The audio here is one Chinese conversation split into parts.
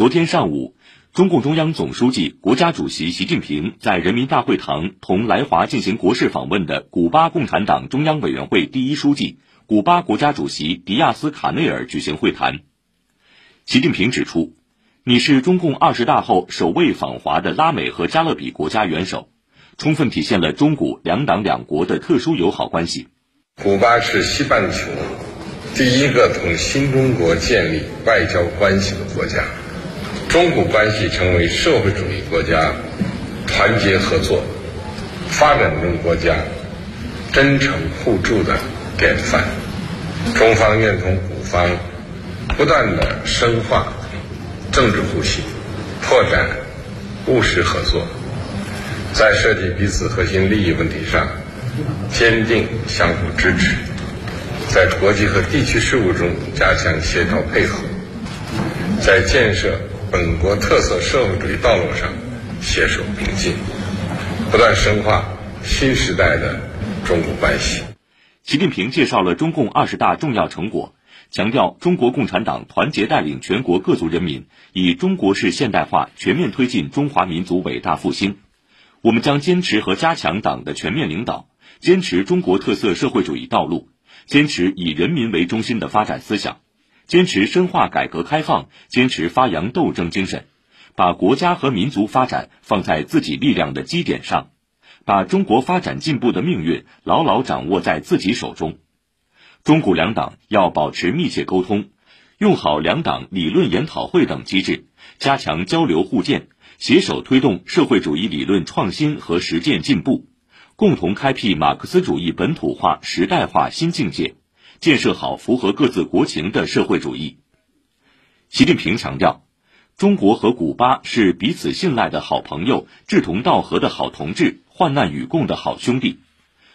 昨天上午，中共中央总书记、国家主席习近平在人民大会堂同来华进行国事访问的古巴共产党中央委员会第一书记、古巴国家主席迪亚斯卡内尔举行会谈。习近平指出，你是中共二十大后首位访华的拉美和加勒比国家元首，充分体现了中古两党两国的特殊友好关系。古巴是西半球第一个同新中国建立外交关系的国家。中古关系成为社会主义国家团结合作、发展中国家真诚互助的典范。中方愿同古方不断的深化政治互信，拓展务实合作，在涉及彼此核心利益问题上坚定相互支持，在国际和地区事务中加强协调配合，在建设。本国特色社会主义道路上携手并进，不断深化新时代的中国关系。习近平介绍了中共二十大重要成果，强调中国共产党团结带领全国各族人民，以中国式现代化全面推进中华民族伟大复兴。我们将坚持和加强党的全面领导，坚持中国特色社会主义道路，坚持以人民为中心的发展思想。坚持深化改革开放，坚持发扬斗争精神，把国家和民族发展放在自己力量的基点上，把中国发展进步的命运牢牢掌握在自己手中。中古两党要保持密切沟通，用好两党理论研讨会等机制，加强交流互鉴，携手推动社会主义理论创新和实践进步，共同开辟马克思主义本土化时代化新境界。建设好符合各自国情的社会主义。习近平强调，中国和古巴是彼此信赖的好朋友、志同道合的好同志、患难与共的好兄弟。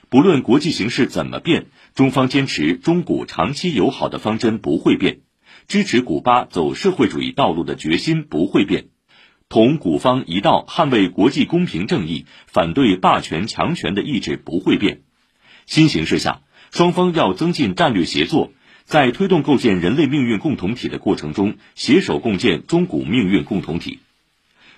不论国际形势怎么变，中方坚持中古长期友好的方针不会变，支持古巴走社会主义道路的决心不会变，同古方一道捍卫国际公平正义、反对霸权强权的意志不会变。新形势下。双方要增进战略协作，在推动构建人类命运共同体的过程中，携手共建中古命运共同体。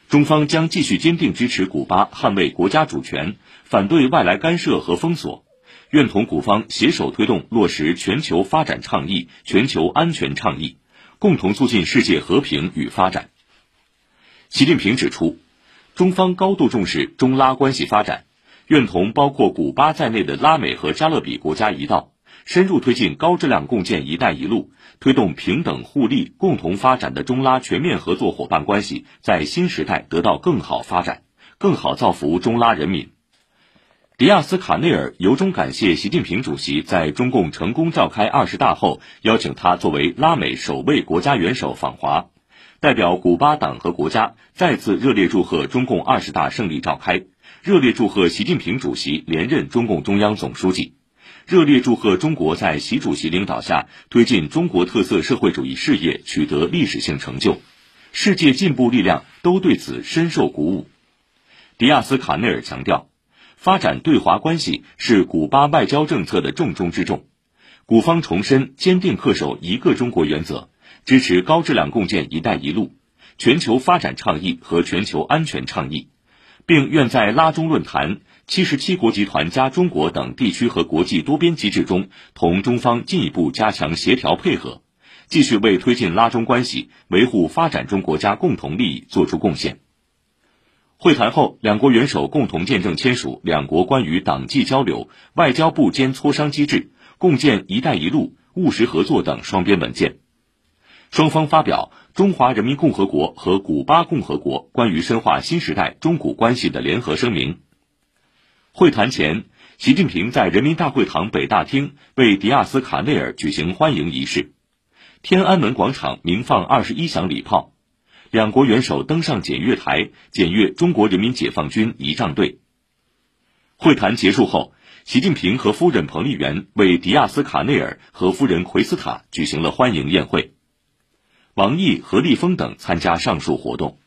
中方将继续坚定支持古巴捍卫国家主权，反对外来干涉和封锁，愿同古方携手推动落实全球发展倡议、全球安全倡议，共同促进世界和平与发展。习近平指出，中方高度重视中拉关系发展。愿同包括古巴在内的拉美和加勒比国家一道，深入推进高质量共建“一带一路”，推动平等互利、共同发展的中拉全面合作伙伴关系在新时代得到更好发展，更好造福中拉人民。迪亚斯卡内尔由衷感谢习近平主席在中共成功召开二十大后，邀请他作为拉美首位国家元首访华，代表古巴党和国家再次热烈祝贺中共二十大胜利召开。热烈祝贺习近平主席连任中共中央总书记，热烈祝贺中国在习主席领导下推进中国特色社会主义事业取得历史性成就，世界进步力量都对此深受鼓舞。迪亚斯卡内尔强调，发展对华关系是古巴外交政策的重中之重，古方重申坚定恪守一个中国原则，支持高质量共建“一带一路”、全球发展倡议和全球安全倡议。并愿在拉中论坛、七十七国集团加中国等地区和国际多边机制中，同中方进一步加强协调配合，继续为推进拉中关系、维护发展中国家共同利益作出贡献。会谈后，两国元首共同见证签署两国关于党际交流、外交部间磋商机制、共建“一带一路”务实合作等双边文件。双方发表《中华人民共和国和古巴共和国关于深化新时代中古关系的联合声明》。会谈前，习近平在人民大会堂北大厅为迪亚斯卡内尔举行欢迎仪式，天安门广场鸣放二十一响礼炮，两国元首登上检阅台检阅中国人民解放军仪仗队。会谈结束后，习近平和夫人彭丽媛为迪亚斯卡内尔和夫人奎斯塔举行了欢迎宴会。王毅、何立峰等参加上述活动。